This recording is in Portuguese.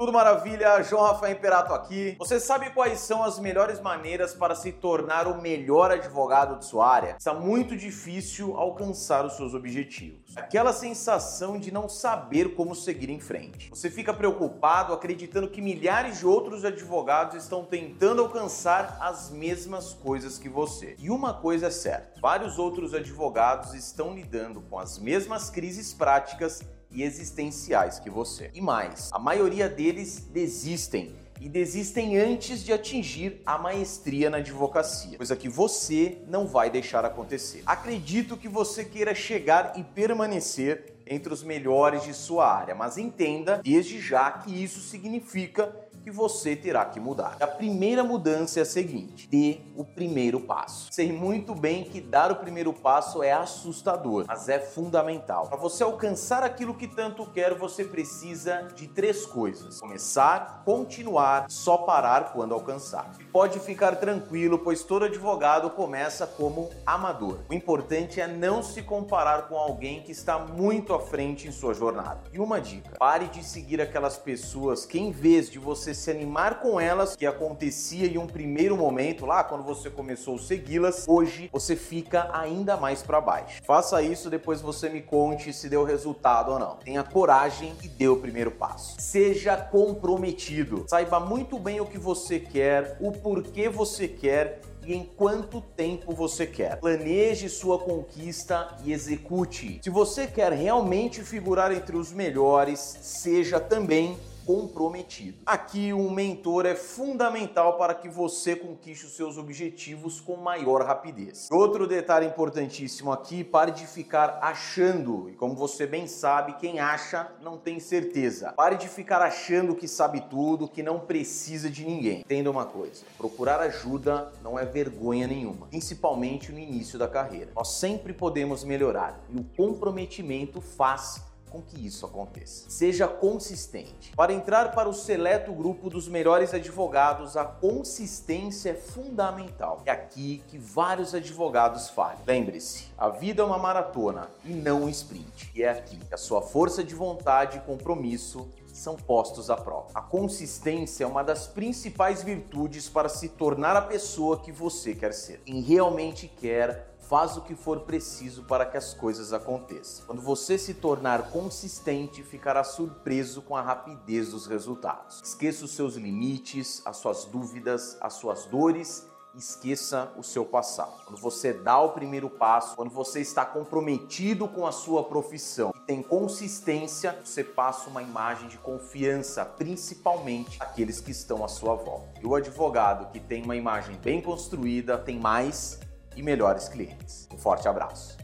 Tudo maravilha? João Rafael Imperato aqui. Você sabe quais são as melhores maneiras para se tornar o melhor advogado de sua área? Está muito difícil alcançar os seus objetivos. Aquela sensação de não saber como seguir em frente. Você fica preocupado acreditando que milhares de outros advogados estão tentando alcançar as mesmas coisas que você. E uma coisa é certa: vários outros advogados estão lidando com as mesmas crises práticas e existenciais que você. E mais, a maioria deles desistem e desistem antes de atingir a maestria na advocacia, coisa que você não vai deixar acontecer. Acredito que você queira chegar e permanecer entre os melhores de sua área, mas entenda desde já que isso significa que você terá que mudar. A primeira mudança é a seguinte: dê o primeiro passo. Sei muito bem que dar o primeiro passo é assustador, mas é fundamental. Para você alcançar aquilo que tanto quer, você precisa de três coisas: começar, continuar, só parar quando alcançar. E pode ficar tranquilo, pois todo advogado começa como amador. O importante é não se comparar com alguém que está muito à frente em sua jornada. E uma dica: pare de seguir aquelas pessoas que, em vez de você você se animar com elas, que acontecia em um primeiro momento lá quando você começou a segui-las, hoje você fica ainda mais para baixo. Faça isso, depois você me conte se deu resultado ou não. Tenha coragem e dê o primeiro passo. Seja comprometido. Saiba muito bem o que você quer, o porquê você quer e em quanto tempo você quer. Planeje sua conquista e execute. Se você quer realmente figurar entre os melhores, seja também comprometido. Aqui, um mentor é fundamental para que você conquiste os seus objetivos com maior rapidez. Outro detalhe importantíssimo aqui, pare de ficar achando, e como você bem sabe, quem acha não tem certeza. Pare de ficar achando que sabe tudo, que não precisa de ninguém. Entenda uma coisa, procurar ajuda não é vergonha nenhuma, principalmente no início da carreira. Nós sempre podemos melhorar e o comprometimento faz com que isso aconteça. Seja consistente. Para entrar para o seleto grupo dos melhores advogados, a consistência é fundamental. É aqui que vários advogados falham. Lembre-se, a vida é uma maratona e não um sprint. E é aqui que a sua força de vontade e compromisso são postos à prova. A consistência é uma das principais virtudes para se tornar a pessoa que você quer ser. Quem realmente quer faz o que for preciso para que as coisas aconteçam. Quando você se tornar consistente, ficará surpreso com a rapidez dos resultados. Esqueça os seus limites, as suas dúvidas, as suas dores esqueça o seu passado. Quando você dá o primeiro passo, quando você está comprometido com a sua profissão e tem consistência, você passa uma imagem de confiança, principalmente aqueles que estão à sua volta. E o advogado que tem uma imagem bem construída tem mais e melhores clientes. Um forte abraço.